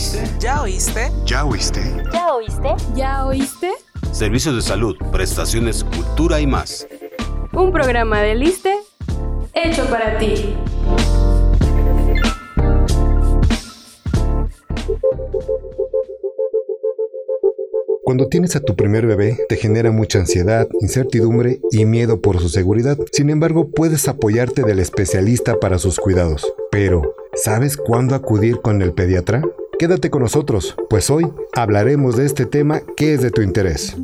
oíste? ¿Ya oíste? ¿Ya oíste? ¿Ya oíste? ¿Ya oíste? Servicios de salud, prestaciones, cultura y más. Un programa de Liste hecho para ti. Cuando tienes a tu primer bebé, te genera mucha ansiedad, incertidumbre y miedo por su seguridad. Sin embargo, puedes apoyarte del especialista para sus cuidados. Pero, ¿sabes cuándo acudir con el pediatra? Quédate con nosotros, pues hoy hablaremos de este tema que es de tu interés.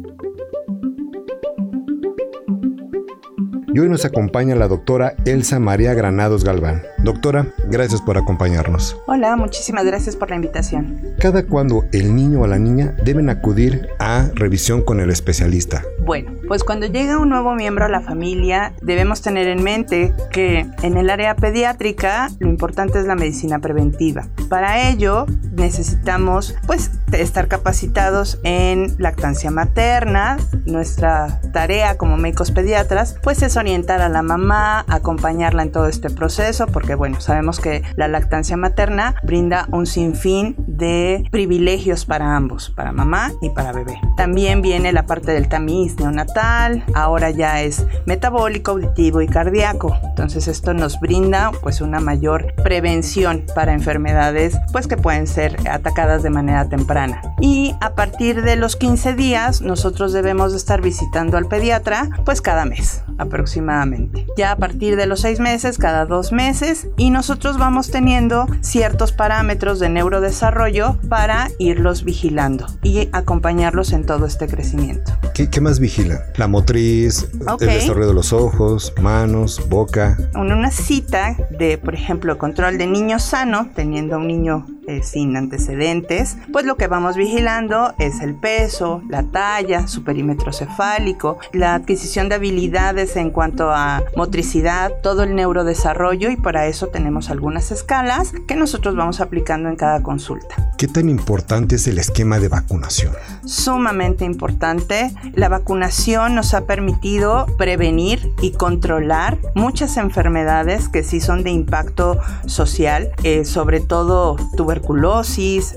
Y hoy nos acompaña la doctora Elsa María Granados Galván. Doctora, gracias por acompañarnos. Hola, muchísimas gracias por la invitación. ¿Cada cuándo el niño o la niña deben acudir a revisión con el especialista? Bueno, pues cuando llega un nuevo miembro a la familia, debemos tener en mente que en el área pediátrica lo importante es la medicina preventiva. Para ello necesitamos pues estar capacitados en lactancia materna. Nuestra tarea como médicos pediatras pues es orientar a la mamá, acompañarla en todo este proceso, porque bueno, sabemos que la lactancia materna brinda un sinfín de privilegios para ambos, para mamá y para bebé. También viene la parte del tamiz neonatal, ahora ya es metabólico, auditivo y cardíaco. Entonces esto nos brinda pues una mayor prevención para enfermedades pues que pueden ser atacadas de manera temprana. Y a partir de los 15 días nosotros debemos estar visitando al pediatra pues cada mes aproximadamente. Ya a partir de los seis meses, cada dos meses, y nosotros vamos teniendo ciertos parámetros de neurodesarrollo para irlos vigilando y acompañarlos en todo este crecimiento. ¿Qué, qué más vigilan? La motriz, Okay. el desarrollo de los ojos, manos, boca. En una cita de, por ejemplo, control de niño sano, teniendo un niño eh, sin antecedentes, pues lo que vamos vigilando es el peso, la talla, su perímetro cefálico, la adquisición de habilidades en cuanto a motricidad, todo el neurodesarrollo y para eso tenemos algunas escalas que nosotros vamos aplicando en cada consulta. ¿Qué tan importante es el esquema de vacunación? sumamente importante. La vacunación nos ha permitido prevenir y controlar muchas enfermedades que sí son de impacto social, eh, sobre todo tuberculosis,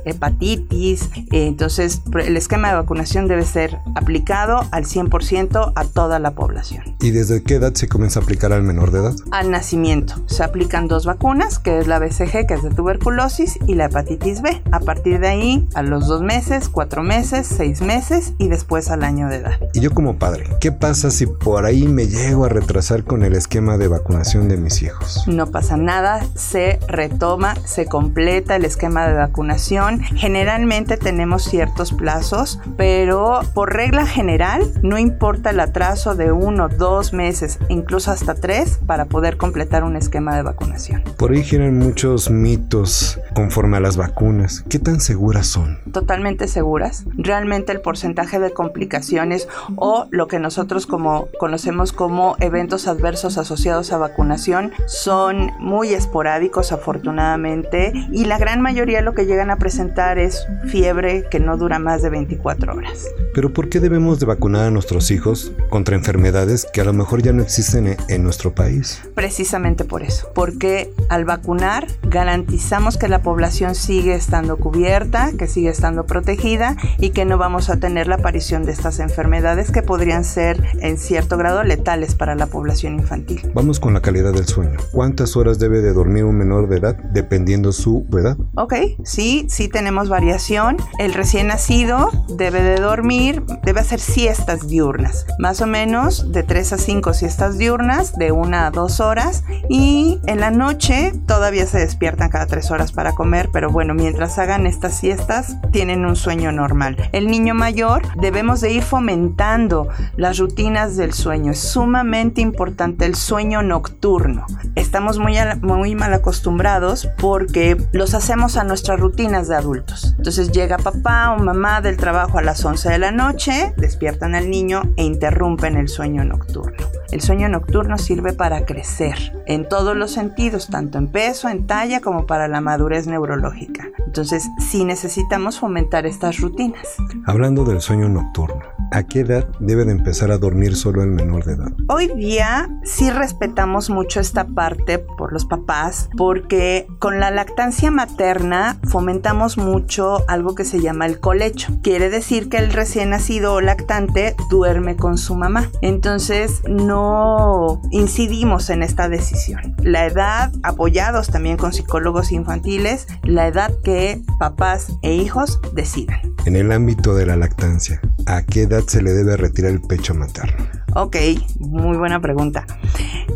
hepatitis. Eh, entonces, el esquema de vacunación debe ser aplicado al 100% a toda la población. ¿Y desde qué edad se comienza a aplicar al menor de edad? Al nacimiento se aplican dos vacunas, que es la BCG, que es de tuberculosis, y la hepatitis B. A partir de ahí, a los dos meses, cuatro meses, seis meses y después al año de edad. Y yo como padre, ¿qué pasa si por ahí me llego a retrasar con el esquema de vacunación de mis hijos? No pasa nada, se retoma, se completa el esquema de vacunación. Generalmente tenemos ciertos plazos, pero por regla general no importa el atraso de uno, dos meses, incluso hasta tres, para poder completar un esquema de vacunación. Por ahí giran muchos mitos conforme a las vacunas. ¿Qué tan seguras son? totalmente seguras. Realmente el porcentaje de complicaciones o lo que nosotros como conocemos como eventos adversos asociados a vacunación son muy esporádicos afortunadamente y la gran mayoría lo que llegan a presentar es fiebre que no dura más de 24 horas. Pero ¿por qué debemos de vacunar a nuestros hijos contra enfermedades que a lo mejor ya no existen en, en nuestro país? Precisamente por eso, porque al vacunar garantizamos que la población sigue estando cubierta, que sigue estando protegida y que no vamos a tener la aparición de estas enfermedades que podrían ser en cierto grado letales para la población infantil. Vamos con la calidad del sueño. ¿Cuántas horas debe de dormir un menor de edad dependiendo su edad? Ok, sí, sí tenemos variación. El recién nacido debe de dormir, debe hacer siestas diurnas, más o menos de 3 a 5 siestas diurnas, de 1 a 2 horas. Y en la noche todavía se despiertan cada 3 horas para comer, pero bueno, mientras hagan estas siestas tienen un sueño normal. El niño mayor debemos de ir fomentando las rutinas del sueño. Es sumamente importante el sueño nocturno. Estamos muy, muy mal acostumbrados porque los hacemos nuestras rutinas de adultos. Entonces llega papá o mamá del trabajo a las 11 de la noche, despiertan al niño e interrumpen el sueño nocturno. El sueño nocturno sirve para crecer en todos los sentidos, tanto en peso, en talla, como para la madurez neurológica. Entonces, sí necesitamos fomentar estas rutinas. Hablando del sueño nocturno, ¿A qué edad debe de empezar a dormir solo el menor de edad? Hoy día sí respetamos mucho esta parte por los papás porque con la lactancia materna fomentamos mucho algo que se llama el colecho. Quiere decir que el recién nacido o lactante duerme con su mamá. Entonces no incidimos en esta decisión. La edad, apoyados también con psicólogos infantiles, la edad que papás e hijos decidan. En el ámbito de la lactancia, ¿a qué edad se le debe retirar el pecho materno? Ok, muy buena pregunta.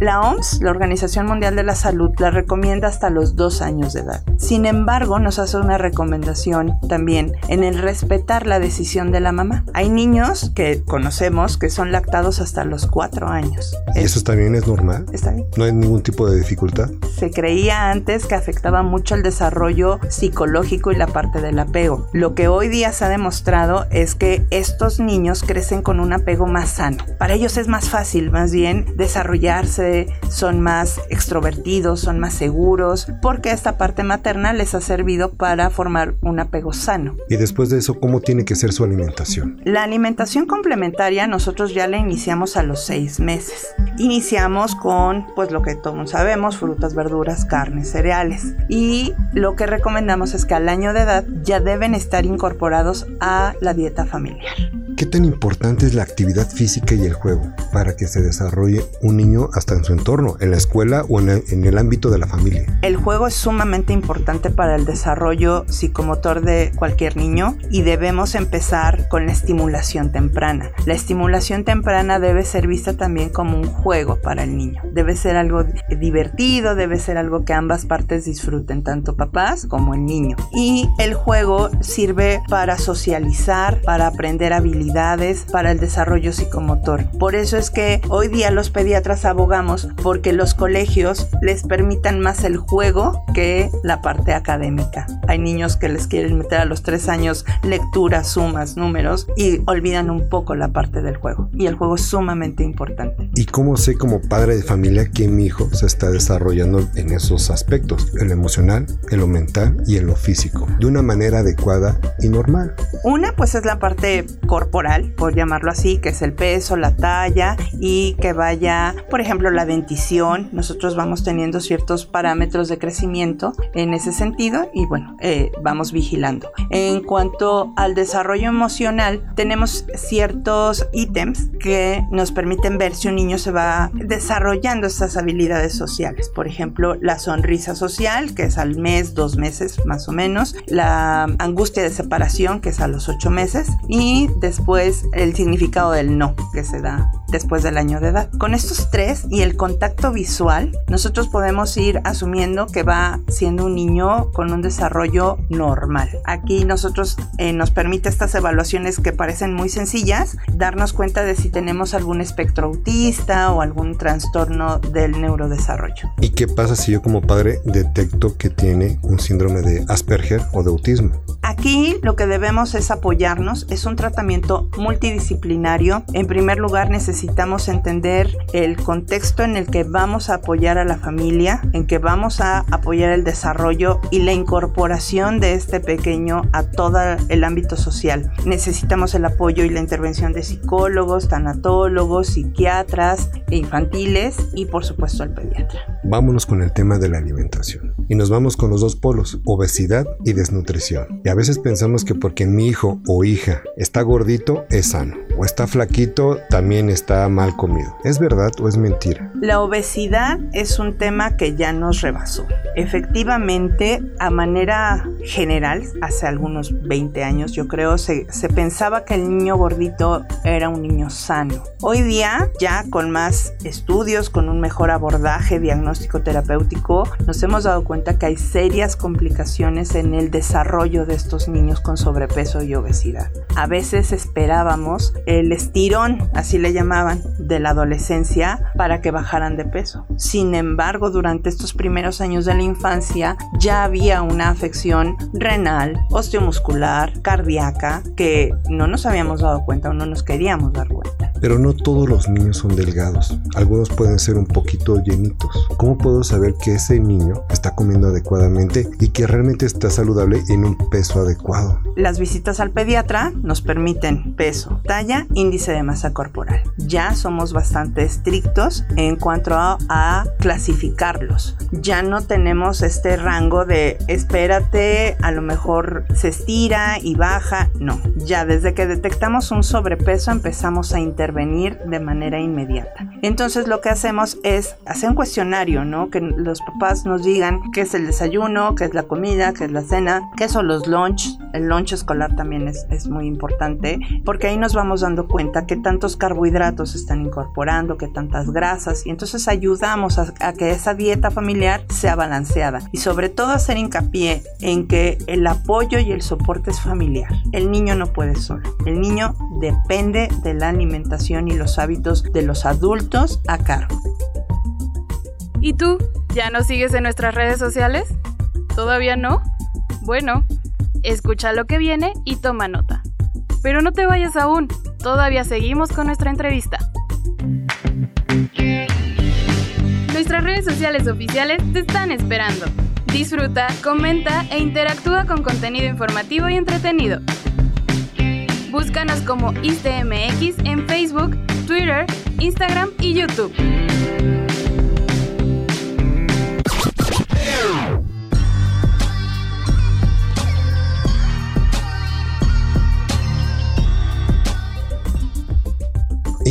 La OMS, la Organización Mundial de la Salud, la recomienda hasta los dos años de edad. Sin embargo, nos hace una recomendación también en el respetar la decisión de la mamá. Hay niños que conocemos que son lactados hasta los cuatro años. ¿Y eso también es normal? Está bien. ¿No hay ningún tipo de dificultad? Se creía antes que afectaba mucho el desarrollo psicológico y la parte del apego. Lo que hoy día se ha demostrado es que estos niños crecen con un apego más sano. Para ellos es más fácil, más bien, desarrollarse, son más extrovertidos, son más seguros, porque esta parte materna les ha servido para formar un apego sano. Y después de eso, ¿cómo tiene que ser su alimentación? La alimentación complementaria nosotros ya la iniciamos a los seis meses. Iniciamos con, pues lo que todos sabemos, frutas, verduras, carnes, cereales. Y lo que recomendamos es que al año de edad ya deben estar incorporados a la dieta familiar. ¿Qué tan importante es la actividad física y el juego para que se desarrolle un niño hasta en su entorno, en la escuela o en en el, ámbito de la familia? El juego es sumamente importante para el desarrollo psicomotor de cualquier niño y debemos empezar con la estimulación temprana. La estimulación temprana debe ser vista también como un juego para el niño. Debe ser algo divertido, debe ser algo que ambas partes disfruten, tanto papás como el niño. Y el juego sirve para socializar, para aprender habilidades para el desarrollo psicomotor. Por eso es que hoy día los pediatras abogamos porque los colegios les permitan más el juego que la parte académica. Hay niños que les quieren meter a los tres años lecturas, sumas, números y olvidan un poco la parte del juego. Y el juego es sumamente importante. ¿Y cómo sé como padre de familia que mi hijo se está desarrollando en esos aspectos? En lo emocional, en lo mental y en lo físico, de una manera adecuada y normal. Una pues es la parte corporal por llamarlo así, que es el peso, la talla y que vaya, por ejemplo, la dentición. Nosotros vamos teniendo ciertos parámetros de crecimiento en ese sentido y bueno, eh, vamos vigilando. En cuanto al desarrollo emocional, tenemos ciertos ítems que nos permiten ver si un niño se va desarrollando estas habilidades sociales. Por ejemplo, la sonrisa social, que es al mes, dos meses más o menos, la angustia de separación, que es a los ocho meses, y después después el significado del no que se da después del año de edad. Con estos tres y el contacto visual, nosotros podemos ir asumiendo que va siendo un niño con un desarrollo normal. Aquí nosotros eh, nos permite estas evaluaciones que parecen muy sencillas, darnos cuenta de si tenemos algún espectro autista o algún trastorno del neurodesarrollo. ¿Y qué pasa si yo como padre detecto que tiene un síndrome de Asperger o de autismo? Aquí lo que debemos es apoyarnos, es un tratamiento multidisciplinario. En primer lugar necesitamos entender el contexto en el que vamos a apoyar a la familia, en que vamos a apoyar el desarrollo y la incorporación de este pequeño a todo el ámbito social. Necesitamos el apoyo y la intervención de psicólogos, tanatólogos, psiquiatras, infantiles y por supuesto el pediatra. Vámonos con el tema de la alimentación. Y nos vamos con los dos polos, obesidad y desnutrición. Y a veces pensamos que porque mi hijo o hija está gordito es sano, o está flaquito también está mal comido. ¿Es verdad o es mentira? La obesidad es un tema que ya nos rebasó. Efectivamente, a manera general, hace algunos 20 años yo creo, se, pensaba que el niño gordito era un niño sano. Hoy día, ya con más estudios, con un mejor abordaje diagnóstico terapéutico, nos hemos dado cuenta que hay serias complicaciones en el desarrollo de estos niños con sobrepeso y obesidad. A veces esperábamos el estirón, así le llamaban, de la adolescencia para que bajaran de peso. Sin embargo, durante estos primeros años de la infancia ya había una afección renal, osteomuscular, cardíaca, que no nos habíamos dado cuenta o no nos queríamos dar cuenta. Pero no todos los niños son delgados. Algunos pueden ser un poquito llenitos. ¿Cómo puedo saber que ese niño está comiendo adecuadamente y que realmente está saludable en un peso adecuado? Las visitas al pediatra nos permiten peso, talla, índice de masa corporal. Ya somos bastante estrictos en cuanto a, clasificarlos. Ya no tenemos este rango de espérate, a lo mejor se estira y baja. No, ya desde que detectamos un sobrepeso empezamos a intervenir de manera inmediata. Entonces lo que hacemos es hacer un cuestionario, ¿no? Que los papás nos digan qué es el desayuno, qué es la comida, qué es la cena, qué son los lunch. El lunch escolar también es, es muy importante porque ahí nos vamos dando cuenta qué tantos carbohidratos están incorporando, qué tantas grasas y entonces ayudamos a, a que esa dieta familiar sea balanceada y sobre todo hacer hincapié en que el apoyo y el soporte es familiar. El niño no puede solo. El niño depende de la alimentación y los hábitos de los adultos a cargo. ¿Y tú? ¿Ya nos sigues en nuestras redes sociales? ¿Todavía no? Bueno, escucha lo que viene y toma nota. Pero no te vayas aún, todavía seguimos con nuestra entrevista. Nuestras redes sociales oficiales te están esperando. Disfruta, comenta e interactúa con contenido informativo y entretenido. Búscanos como ISTMX en Facebook, Twitter, Instagram y YouTube.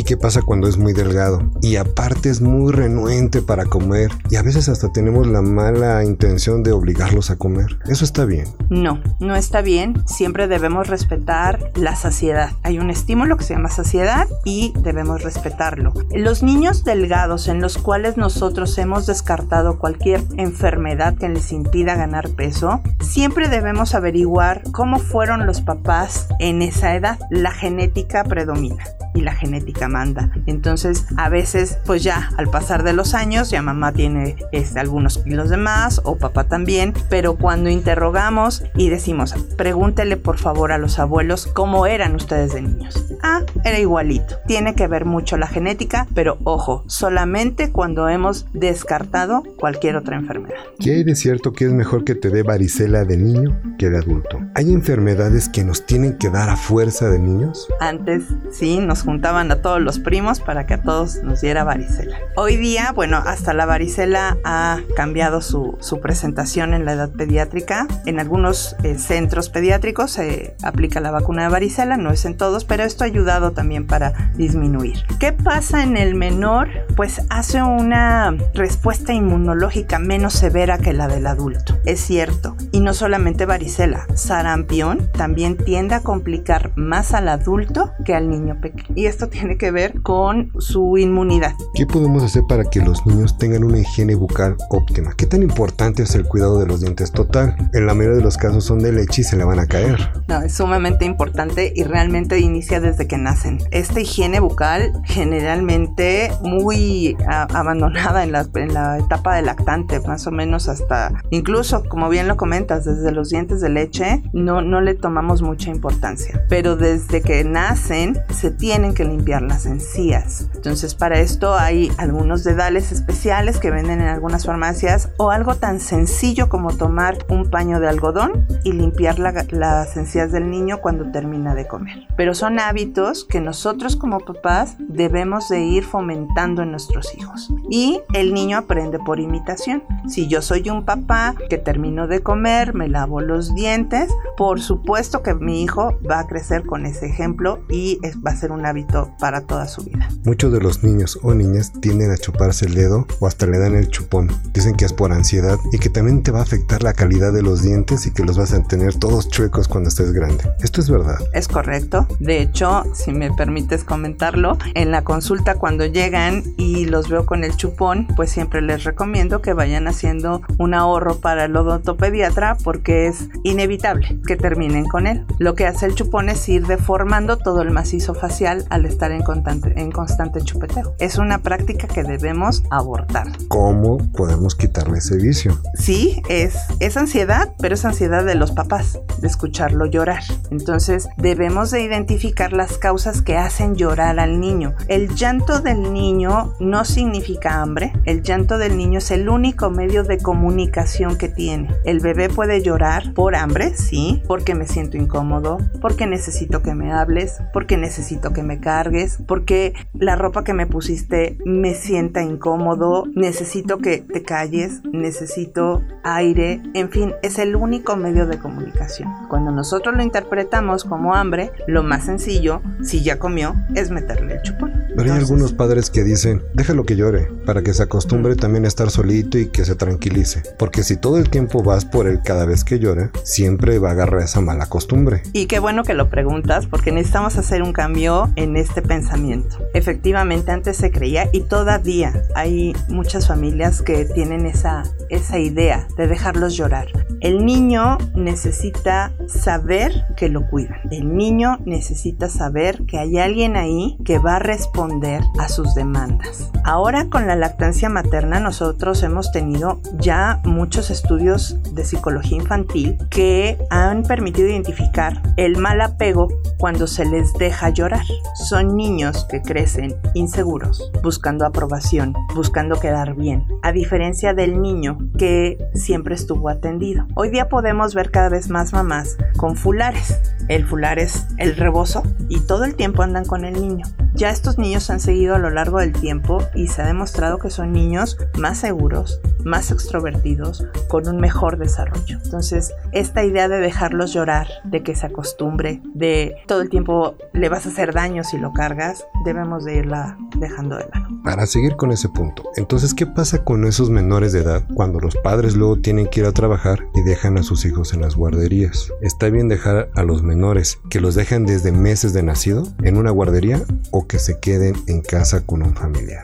¿Y qué pasa cuando es muy delgado? Y aparte es muy renuente para comer y a veces hasta tenemos la mala intención de obligarlos a comer. ¿Eso está bien? No, no está bien. Siempre debemos respetar la saciedad. Hay un estímulo que se llama saciedad y debemos respetarlo. Los niños delgados en los cuales nosotros hemos descartado cualquier enfermedad que les impida ganar peso, siempre debemos averiguar cómo fueron los papás en esa edad. La genética predomina y la genética manda. Entonces, a veces, pues ya al pasar de los años, ya mamá tiene este, algunos kilos de más o papá también, pero cuando interrogamos y decimos, pregúntele por favor a los abuelos cómo eran ustedes de niños. Ah, era igualito. Tiene que ver mucho la genética, pero ojo, solamente cuando hemos descartado cualquier otra enfermedad. ¿Qué hay de cierto que es mejor que te dé varicela de niño que de adulto? ¿Hay enfermedades que nos tienen que dar a fuerza de niños? Antes sí, nos juntaban a todos los primos para que a todos nos diera varicela. Hoy día, bueno, hasta la varicela ha cambiado su, su presentación en la edad pediátrica. En algunos eh, centros pediátricos se aplica la vacuna de varicela, no es en todos, pero esto ha ayudado también para disminuir. ¿Qué pasa en el menor? Pues hace una respuesta inmunológica menos severa que la del adulto. Es cierto. Y no solamente varicela, sarampión también tiende a complicar más al adulto que al niño pequeño. Y esto tiene que ver con su inmunidad. ¿Qué podemos hacer para que los niños tengan una higiene bucal óptima? ¿Qué tan importante es el cuidado de los dientes total? En la mayoría de los casos son de leche y se le van a caer. No, es sumamente importante y realmente inicia desde que nacen. Esta higiene bucal generalmente muy abandonada en la, en la etapa de lactante, más o menos hasta, incluso como bien lo comentas, desde los dientes de leche, no, no le tomamos mucha importancia. Pero desde que nacen se tienen que limpiar las encías. Entonces para esto hay algunos dedales especiales que venden en algunas farmacias o algo tan sencillo como tomar un paño de algodón y limpiar la, las encías del niño cuando termina de comer. Pero son hábitos que nosotros como papás debemos de ir fomentando en nuestros hijos. Y el niño aprende por imitación. Si yo soy un papá que termino de comer, me lavo los dientes, por supuesto que mi hijo va a crecer con ese ejemplo y va a ser un hábito para toda su vida. Muchos de los niños o niñas tienden a chuparse el dedo o hasta le dan el chupón. Dicen que es por ansiedad y que también te va a afectar la calidad de los dientes y que los vas a tener todos chuecos cuando estés grande. ¿Esto es verdad? Es correcto. De hecho, si me permites comentarlo, en la consulta cuando llegan y los veo con el chupón, pues siempre les recomiendo que vayan haciendo un ahorro para el odontopediatra porque es inevitable que terminen con él. Lo que hace el chupón es ir deformando todo el macizo facial al estar en constante, en constante chupeteo. Es una práctica que debemos abortar. ¿Cómo podemos quitarle ese vicio? Sí, es, es ansiedad, pero es ansiedad de los papás, de escucharlo llorar. Entonces debemos de identificar las causas que hacen llorar al niño. El llanto del niño no significa hambre, el llanto del niño es el único medio de comunicación que tiene. El bebé puede llorar por hambre, sí, porque me siento incómodo, porque necesito que me hables, porque necesito que me cargues, porque la ropa que me pusiste me sienta incómodo, necesito que te calles, necesito aire, en fin, es el único medio de comunicación. Cuando nosotros lo interpretamos como hambre, lo más sencillo, si ya comió, es meterle el chupón. Pero hay algunos padres que dicen, déjalo que llore, para que se acostumbre también a estar solito y que se tranquilice. Porque si todo el tiempo vas por él cada vez que llora, siempre va a agarrar esa mala costumbre. Y qué bueno que lo preguntas, porque necesitamos hacer un cambio en este pensamiento. Efectivamente, antes se creía y todavía hay muchas familias que tienen esa, esa idea de dejarlos llorar. El niño necesita saber que lo cuidan. El niño necesita saber que hay alguien ahí que va a responder a sus demandas. Ahora con la lactancia materna nosotros hemos tenido ya muchos estudios de psicología infantil que han permitido identificar el mal apego cuando se les deja llorar. Son niños que crecen inseguros, buscando aprobación, buscando quedar bien, a diferencia del niño que siempre estuvo atendido. Hoy día podemos ver cada vez más mamás con fulares. El fular es el rebozo y todo el tiempo andan con el niño. Ya estos niños han seguido a lo largo del tiempo y se ha demostrado que son niños más seguros, más extrovertidos, con un mejor desarrollo. Entonces, esta idea de dejarlos llorar, de que se acostumbre, de todo el tiempo le vas a hacer daño si lo cargas, debemos de irla dejando de lado. Para seguir con ese punto, entonces, ¿qué pasa con esos menores de edad cuando los padres luego tienen que ir a trabajar y dejan a sus hijos en las guarderías? ¿Está bien dejar a los menores que los dejan desde meses de nacido en una guardería o que se queden en casa con un familiar?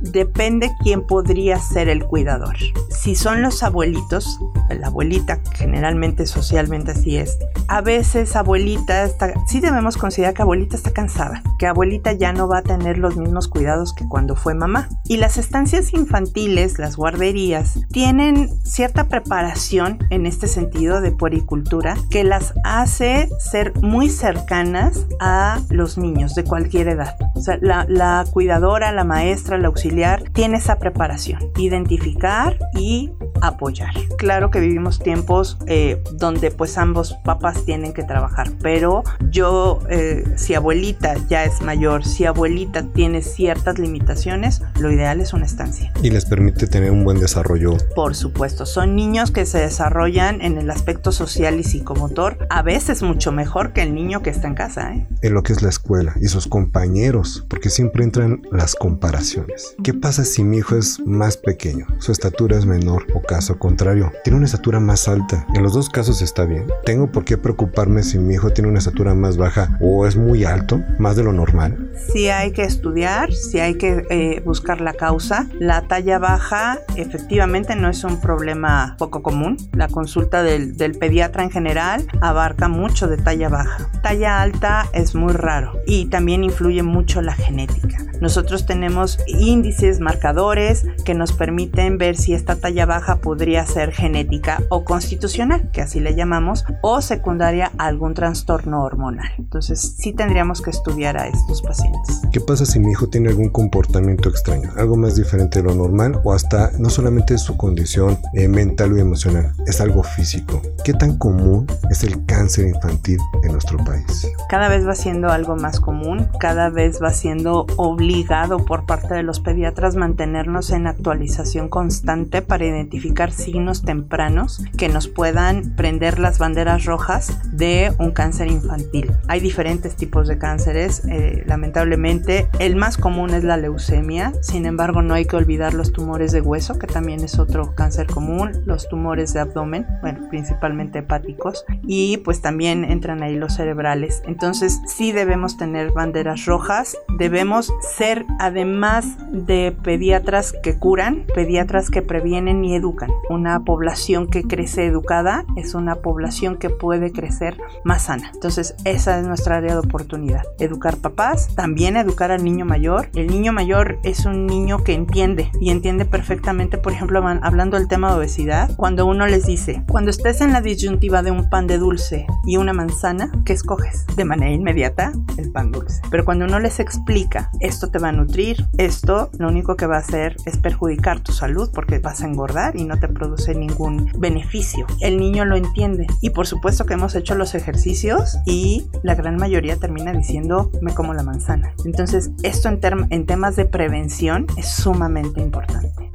Depende quién podría ser el cuidador. Si son los abuelitos, la abuelita generalmente socialmente así es, a veces abuelita está, sí debemos considerar que abuelita está cansada, que abuelita ya no va a tener los mismos cuidados que cuando fue mamá. Y las estancias infantiles, las guarderías, tienen cierta preparación en este sentido de puericultura que las hace ser muy cercanas a los niños de cualquier edad. O sea, la, la cuidadora, la maestra, la auxiliar tiene esa preparación, identificar y apoyar. Claro que vivimos tiempos eh, donde pues ambos papás tienen que trabajar, pero yo, eh, si abuelita ya es mayor, si abuelita tiene ciertas limitaciones, lo ideal es una estancia. Y les permite tener un buen desarrollo. Por supuesto, son niños que se desarrollan en el aspecto social y psicomotor, a veces mucho mejor que el niño que está en casa. ¿eh? En lo que es la escuela y sus compañeros, porque siempre entran las comparaciones. ¿Qué pasa si mi hijo es más pequeño, su estatura es menor o caso contrario, tiene una estatura más alta? En los dos casos está bien. ¿Tengo por qué preocuparme si mi hijo tiene una estatura más baja o es muy alto, más de lo normal? Sí hay que estudiar, sí hay que eh, buscar la causa. La talla baja efectivamente no es un problema poco común. La consulta del, del pediatra en general abarca mucho de talla baja. Talla alta es muy raro y también influye mucho la genética. Nosotros tenemos índices, marcadores que nos permiten ver si esta talla baja podría ser genética o constitucional, que así le llamamos, o secundaria a algún trastorno hormonal. Entonces sí tendríamos que estudiar a estos pacientes. ¿Qué pasa si mi hijo tiene algún comportamiento extraño, algo más diferente de lo normal o hasta no solamente su condición eh, mental o emocional, es algo físico? ¿Qué tan común es el cáncer infantil en nuestro país? Cada vez va siendo algo más común, cada vez va siendo obligado por parte de los pediatras mantenernos en actualización constante para identificar signos tempranos que nos puedan prender las banderas rojas de un cáncer infantil. Hay diferentes tipos de cánceres, eh, lamentablemente el más común es la leucemia, sin embargo no hay que olvidar los tumores de hueso, que también es otro cáncer común, los tumores de abdomen, bueno, principalmente hepáticos, y pues también entran ahí los cerebrales. Entonces sí debemos tener banderas rojas, debemos ser además de pediatras que curan, pediatras que previenen y educan. Una población que crece educada es una población que puede crecer más sana. Entonces, esa es nuestra área de oportunidad. Educar papás, también educar al niño mayor. El niño mayor es un niño que entiende y entiende perfectamente, por ejemplo, hablando del tema de obesidad, cuando uno les dice, cuando estés en la disyuntiva de un pan de dulce y una manzana, ¿qué escoges? De manera inmediata, el pan dulce. Pero cuando uno les explica, esto te va a nutrir, esto lo único que va a hacer es perjudicar tu salud porque vas a engordar y no te produce ningún beneficio. El niño lo entiende y por supuesto que hemos hecho los ejercicios y la gran mayoría termina diciendo me como la manzana. Entonces esto en, en temas de prevención es sumamente importante.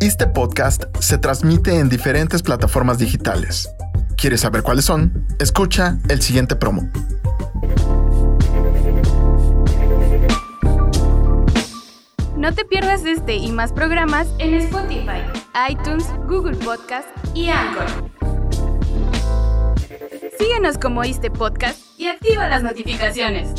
Este podcast se transmite en diferentes plataformas digitales. ¿Quieres saber cuáles son? Escucha el siguiente promo. No te pierdas este y más programas en Spotify, iTunes, Google Podcast y Anchor. Síguenos como este podcast y activa las notificaciones.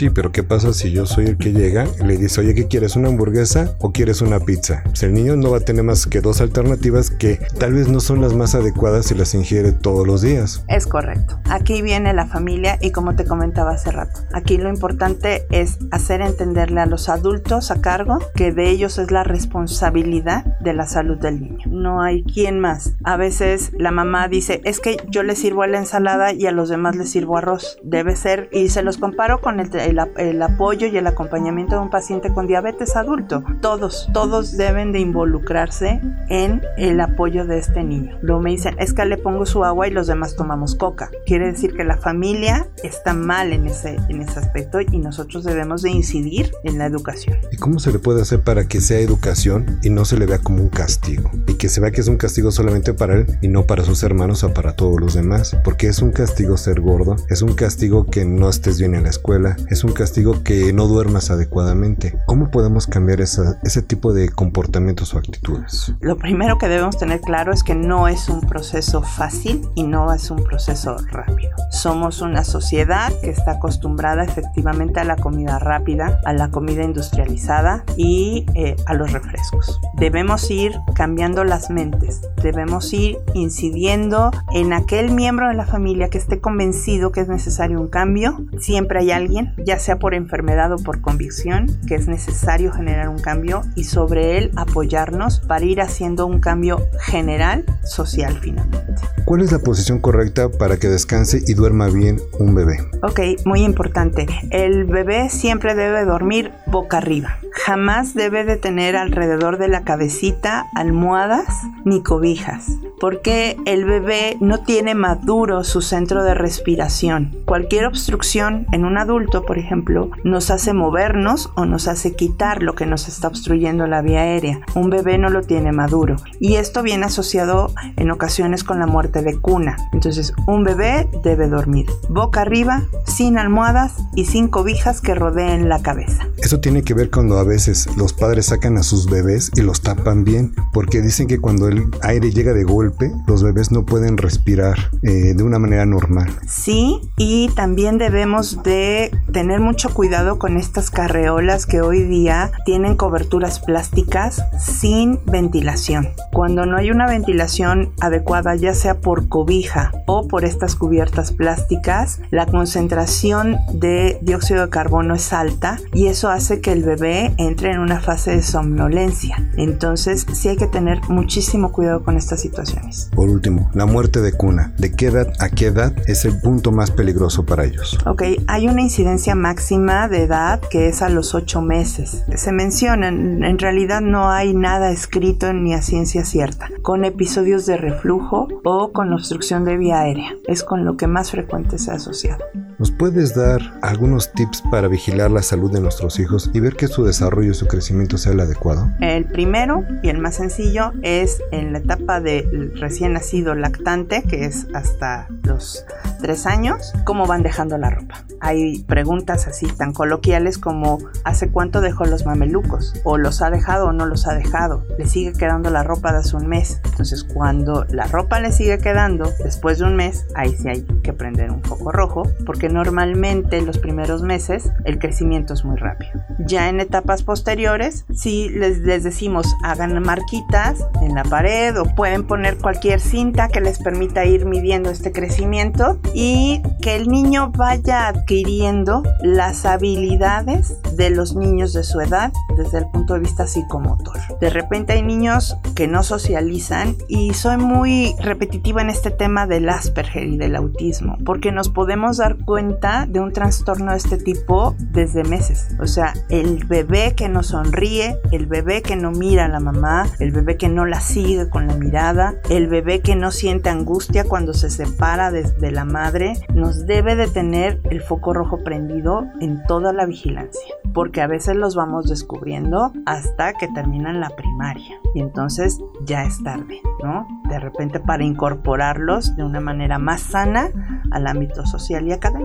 Sí, pero ¿qué pasa si yo soy el que llega y le dice, oye, ¿qué quieres? ¿Una hamburguesa o quieres una pizza? Pues el niño no va a tener más que dos alternativas que tal vez no son las más adecuadas si las ingiere todos los días. Es correcto. Aquí viene la familia y como te comentaba hace rato, aquí lo importante es hacer entenderle a los adultos a cargo que de ellos es la responsabilidad de la salud del niño. No hay quien más. A veces la mamá dice, es que yo le sirvo la ensalada y a los demás les sirvo arroz. Debe ser, y se los comparo con el el, apoyo y el acompañamiento de un paciente con diabetes adulto. Todos, todos deben de involucrarse en el apoyo de este niño. Luego me dicen, es que le pongo su agua y los demás tomamos coca. Quiere decir que la familia está mal en ese, en ese aspecto y nosotros debemos de incidir en la educación. ¿Y cómo se le puede hacer para que sea educación y no se le vea como un castigo? Y que se vea que es un castigo solamente para él y no para sus hermanos o para todos los demás. Porque es un castigo ser gordo, es un castigo que no estés bien en la escuela, es un castigo que no duermas adecuadamente. ¿Cómo podemos cambiar ese tipo de comportamientos o actitudes? Lo primero que debemos tener claro es que no es un proceso fácil y no es un proceso rápido. Somos una sociedad que está acostumbrada efectivamente a la comida rápida, a la comida industrializada y eh, a los refrescos. Debemos ir cambiando las mentes, debemos ir incidiendo en aquel miembro de la familia que esté convencido que es necesario un cambio. Siempre hay alguien, ya sea por enfermedad o por convicción, que es necesario generar un cambio y sobre él apoyarnos para ir haciendo un cambio general social finalmente. ¿Cuál es la posición correcta para que descanse y duerma bien un bebé? Ok, muy importante. El bebé siempre debe dormir boca arriba. Jamás debe de tener alrededor de la cabecita almohadas ni cobijas, porque el bebé no tiene maduro su centro de respiración. Cualquier obstrucción en un adulto, por ejemplo, nos hace movernos o nos hace quitar lo que nos está obstruyendo la vía aérea. Un bebé no lo tiene maduro y esto viene asociado en ocasiones con la muerte de cuna. Entonces, un bebé debe dormir boca arriba, sin almohadas y sin cobijas que rodeen la cabeza. Eso tiene que ver cuando a veces los padres sacan a sus bebés y los tapan bien, porque dicen que cuando el aire llega de golpe, los bebés no pueden respirar eh, de una manera normal. Sí, y también debemos de tener mucho cuidado con estas carreolas que hoy día tienen coberturas plásticas sin ventilación. Cuando no hay una ventilación adecuada, ya sea por cobija o por estas cubiertas plásticas, la concentración de dióxido de carbono es alta y eso hace que el bebé entre en una fase de somnolencia. Entonces sí hay que tener muchísimo cuidado con estas situaciones. Por último, la muerte de cuna. ¿De qué edad a qué edad es el punto más peligroso para ellos? Ok, hay una incidencia máxima de edad que es a los 8 meses. Se menciona, en realidad no hay nada escrito ni a ciencia cierta, con episodios de reflujo o con obstrucción de vía aérea. Es con lo que más frecuente se ha asociado. ¿Nos puedes dar algunos tips para vigilar la salud de nuestros hijos y ver que su desarrollo y su crecimiento sea el adecuado? El primero y el más sencillo es en la etapa de recién nacido lactante, que es hasta los tres años, cómo van dejando la ropa. Hay preguntas así tan coloquiales como ¿hace cuánto dejó los mamelucos? ¿O los ha dejado o no los ha dejado? ¿Le sigue quedando la ropa de hace un mes? Entonces cuando la ropa le sigue quedando después de un mes, ahí sí hay que prender un foco rojo, porque normalmente en los primeros meses el crecimiento es muy rápido. Ya en etapas posteriores, si les, les decimos hagan marquitas en la pared o pueden poner cualquier cinta que les permita ir midiendo este crecimiento y que el niño vaya adquiriendo las habilidades de los niños de su edad desde el punto de vista psicomotor. De repente hay niños que no socializan y soy muy repetitiva en este tema del Asperger y del autismo, porque nos podemos dar cuenta de un trastorno de este tipo desde meses. O sea, el bebé que no sonríe, el bebé que no mira a la mamá, el bebé que no la sigue con la mirada, el bebé que no siente angustia cuando se separa de, de la madre, nos debe de tener el foco rojo prendido en toda la vigilancia, porque a veces los vamos descubriendo hasta que terminan la primaria y entonces ya es tarde, ¿no? De repente para incorporarlos de una manera más sana al ámbito social y académico.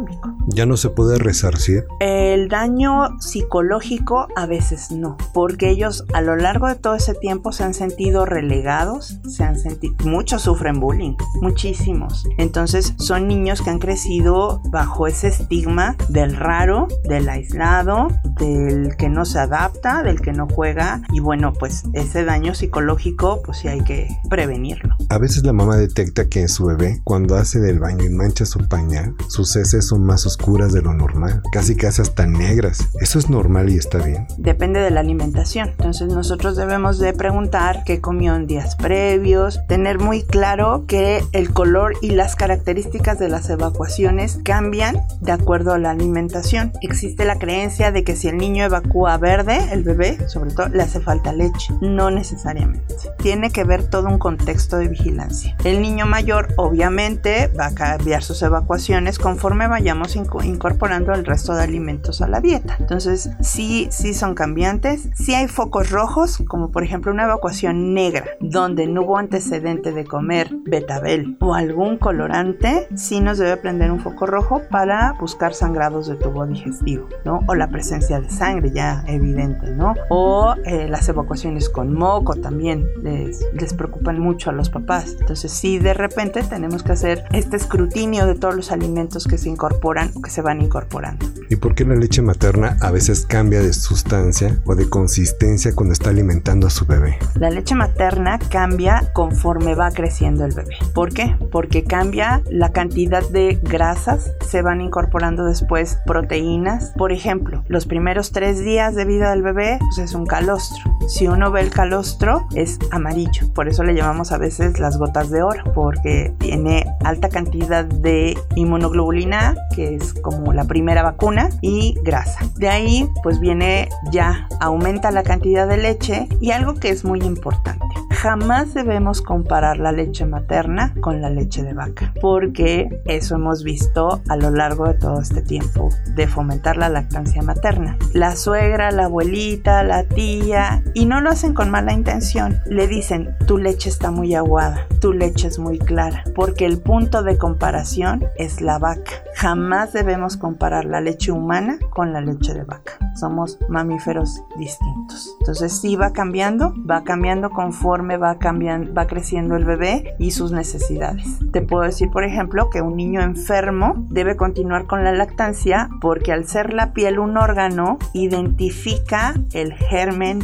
¿Ya no se puede resarcir? El daño psicológico a veces no, porque ellos a lo largo de todo ese tiempo se han sentido relegados, se han sentido, muchos sufren bullying, muchísimos. Entonces son niños que han crecido bajo ese estigma del raro, del aislado, del que no se adapta, del que no juega y bueno, pues ese daño psicológico pues sí hay que prevenirlo. A veces la mamá detecta que su bebé cuando hace del baño y mancha su pañal, sus heces son más oscuras de lo normal, casi casi hasta negras. ¿Eso es normal y está bien? Depende de la alimentación. Entonces nosotros debemos de preguntar qué comió en días previos, tener muy claro que el color y las características de las evacuaciones cambian de acuerdo a la alimentación. Existe la creencia de que si el niño evacúa verde, el bebé, sobre todo, le hace falta leche. No necesariamente. Tiene que ver todo un contexto de vigilancia. El niño mayor obviamente va a cambiar sus evacuaciones conforme vayamos incorporando el resto de alimentos a la dieta. Entonces, sí, sí son cambiantes. Sí hay focos rojos, como por ejemplo una evacuación negra, donde no hubo antecedente de comer betabel o algún colorante, sí nos debe prender un foco rojo para buscar sangrados de tubo digestivo, ¿no? O la presencia de sangre ya evidente, ¿no? O eh, las evacuaciones con moco también les, les preocupan mucho a los papás. Entonces, sí, de repente tenemos que hacer este escrutinio de todos los alimentos que se incorporan o que se van incorporando. ¿Y por qué la leche materna a veces cambia de sustancia o de consistencia cuando está alimentando a su bebé? La leche materna cambia conforme va creciendo el bebé. ¿Por qué? Porque cambia la cantidad de grasas, se van incorporando después proteínas. Por ejemplo, los primeros tres días de vida del bebé pues es un calostro. Si uno ve el calostro es amarillo, por eso le llamamos a veces las gotas de oro, porque tiene alta cantidad de inmunoglobulina, que es como la primera vacuna, y grasa. De ahí pues viene ya, aumenta la cantidad de leche y algo que es muy importante. Jamás debemos comparar la leche materna con la leche de vaca, porque eso hemos visto a lo largo de todo este tiempo de fomentar la lactancia materna. La suegra, la abuelita, la tía, y no lo hacen con mala intención, le dicen, tu leche está muy aguada, tu leche es muy clara, porque el punto de comparación es la vaca. Jamás debemos comparar la leche humana con la leche de vaca. Somos mamíferos distintos. Entonces sí va cambiando, va cambiando conforme va cambiando, va creciendo el bebé y sus necesidades. Te puedo decir, por ejemplo, que un niño enfermo debe continuar con la lactancia porque al ser la piel un órgano, identifica el germen,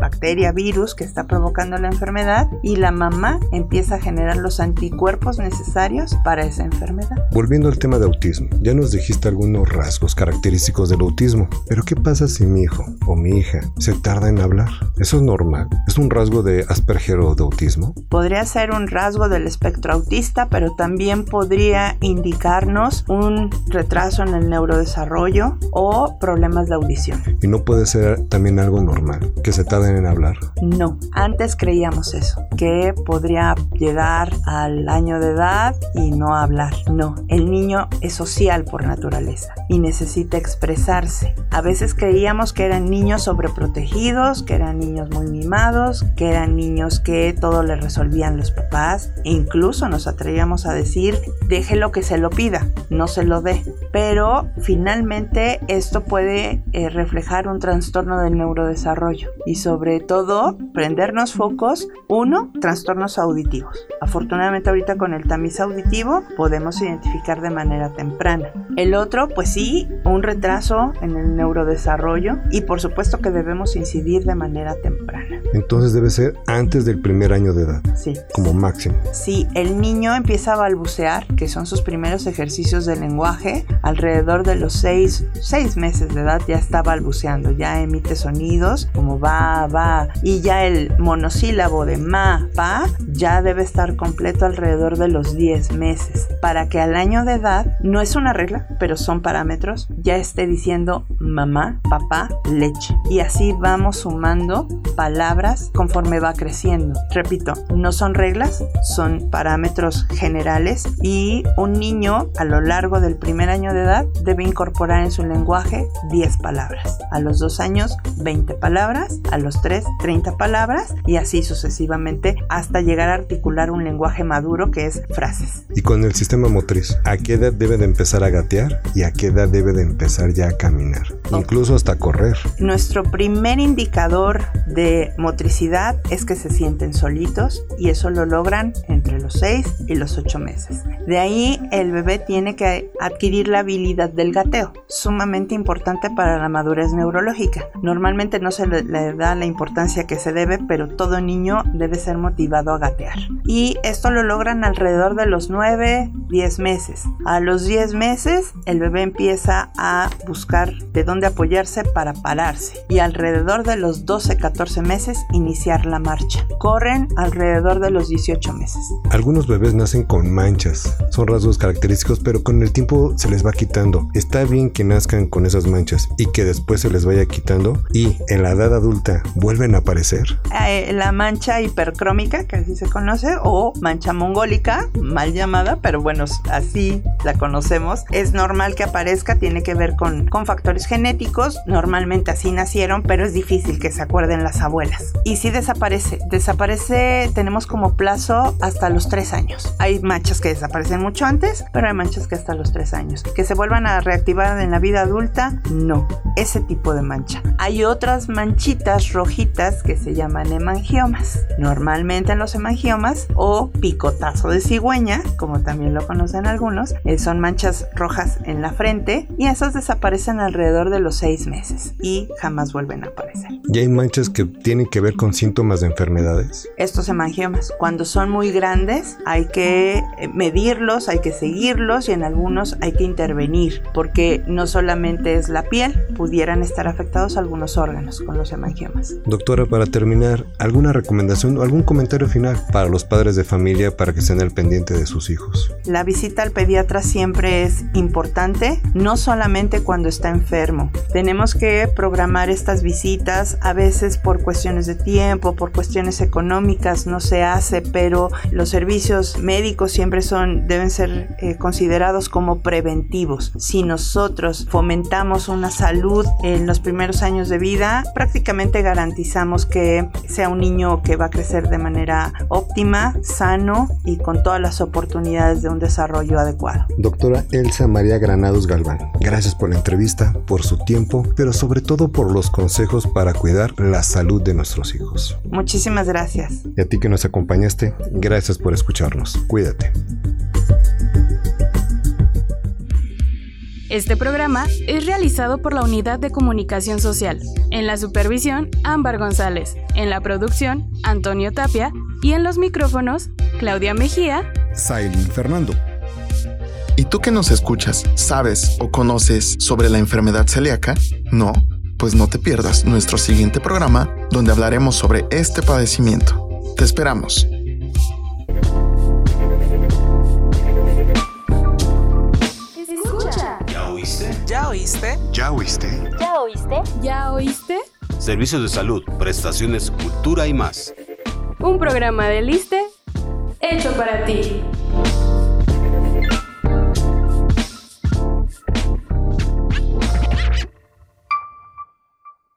bacteria, virus que está provocando la enfermedad y la mamá empieza a generar los anticuerpos necesarios para esa enfermedad. Volviendo al tema de autismo, ya nos dijiste algunos rasgos característicos del autismo, pero ¿qué pasa pasa si mi hijo o mi hija se tarda en hablar? ¿Eso es normal? ¿Es un rasgo de Asperger o de autismo? Podría ser un rasgo del espectro autista, pero también podría indicarnos un retraso en el neurodesarrollo o problemas de audición. ¿Y no puede ser también algo normal que se tarden en hablar? No, antes creíamos eso, que podría llegar al año de edad y no hablar. No, el niño es social por naturaleza y necesita expresarse. A veces creíamos que eran niños sobreprotegidos, que eran niños muy mimados, que eran niños que todo le resolvían los papás e incluso nos atrevíamos a decir, déjelo que se lo pida, no se lo dé. Pero finalmente esto puede eh, reflejar un trastorno del neurodesarrollo y sobre todo prendernos focos, uno, trastornos auditivos. Afortunadamente ahorita con el tamiz auditivo podemos identificar de manera temprana. El otro, pues sí, un retraso en el neurodesarrollo y por supuesto que debemos incidir de manera temprana. Entonces debe ser antes del primer año de edad. Sí. Como máximo. Si el niño empieza a balbucear, que son sus primeros ejercicios de lenguaje, alrededor de los 6 seis, meses de edad ya está balbuceando, ya emite sonidos como va, va, y ya el monosílabo de ma, pa, ya debe estar completo alrededor de los 10 meses, para que al año de edad, no es una regla, pero son parámetros, ya esté diciendo mamá, papá, leche. Y así vamos sumando palabras conforme va creciendo. Repito, no son reglas, son parámetros generales y un niño a lo largo del primer año de edad debe incorporar en su lenguaje 10 palabras. A los 2 años 20 palabras, a los 3 30 palabras y así sucesivamente hasta llegar a articular un lenguaje maduro que es frases. Y con el sistema motriz, ¿a qué edad debe de empezar a gatear y a qué edad debe de empezar ya a caminar? Incluso hasta correr. Nuestro primer indicador de motricidad es que se sienten solitos y eso lo logran entre los 6 y los 8 meses. De ahí el bebé tiene que adquirir la habilidad del gateo, sumamente importante para la madurez neurológica. Normalmente no se le, da la importancia que se debe, pero todo niño debe ser motivado a gatear. Y esto lo logran alrededor de los 9, 10 meses. A los 10 meses el bebé empieza a buscar de dónde apoyarse para pararse y alrededor de los 12, 14 meses iniciar la marcha. Corren alrededor de los 18 meses. Algunos bebés nacen con manchas, son rasgos característicos, pero con el tiempo se les va quitando. Está bien que nazcan con esas manchas y que después se les vaya quitando y en la edad adulta vuelven a aparecer. Eh, la mancha hipercrómica, que así se conoce, o mancha mongólica, mal llamada, pero bueno, así la conocemos, es normal que aparezca, tiene que ver con, con factores genéticos, normalmente así nacieron, pero es difícil que se acuerden las abuelas. Y si desaparece, desaparece, tenemos como plazo hasta los 3 años. Hay manchas que desaparecen mucho antes, pero hay manchas que hasta los 3 años. Que se vuelvan a reactivar en la vida adulta, no, ese tipo de mancha. Hay otras manchitas rojitas que se llaman hemangiomas. Normalmente en los hemangiomas o picotazo de cigüeña, como también lo conocen algunos, eh, son manchas rojas en la frente y esas desaparecen alrededor de los 6 meses y jamás vuelven a aparecer. ¿Y hay manchas que tienen que ver con síntomas de enfermedades? Estos hemangiomas, cuando son muy grandes, hay que eh, medirlos, hay que seguirlos y en algunos hay que intervenir, porque no solamente es la piel, pudieran estar afectados algunos órganos con los hemangiomas. Doctora, para terminar, ¿alguna recomendación o algún comentario final para los padres de familia para que estén al pendiente de sus hijos? La visita al pediatra siempre es importante, no solamente cuando está enfermo. Tenemos que programar estas visitas, a veces por cuestiones de tiempo, por cuestiones económicas no se hace, pero los servicios médicos siempre son deben ser eh, considerados como preventivos. Si nosotros fomentamos una salud en los primeros años de vida, prácticamente garantizamos que sea un niño que va a crecer de manera óptima, sano y con todas las oportunidades de un desarrollo adecuado. Doctora Elsa María Granados Galván, gracias por la entrevista, por su tiempo, pero sobre todo por los consejos para cuidar la salud de nuestros hijos. Muchísimas gracias. Y a ti que nos acompañaste, gracias por escucharnos. Cuídate. Este programa es realizado por la Unidad de Comunicación Social. En la supervisión, Ámbar González. En la producción, Antonio Tapia. Y en los micrófonos, Claudia Mejía. Sailin Fernando. ¿Y tú que nos escuchas, sabes o conoces sobre la enfermedad celíaca? ¿No? pues no te pierdas nuestro siguiente programa donde hablaremos sobre este padecimiento. Te esperamos. Escucha. ¿Ya oíste? ¿Ya oíste? ¿Ya oíste? ¿Ya oíste? ¿Ya oíste? Servicios de salud, prestaciones, cultura y más. Un programa de Liste hecho para ti.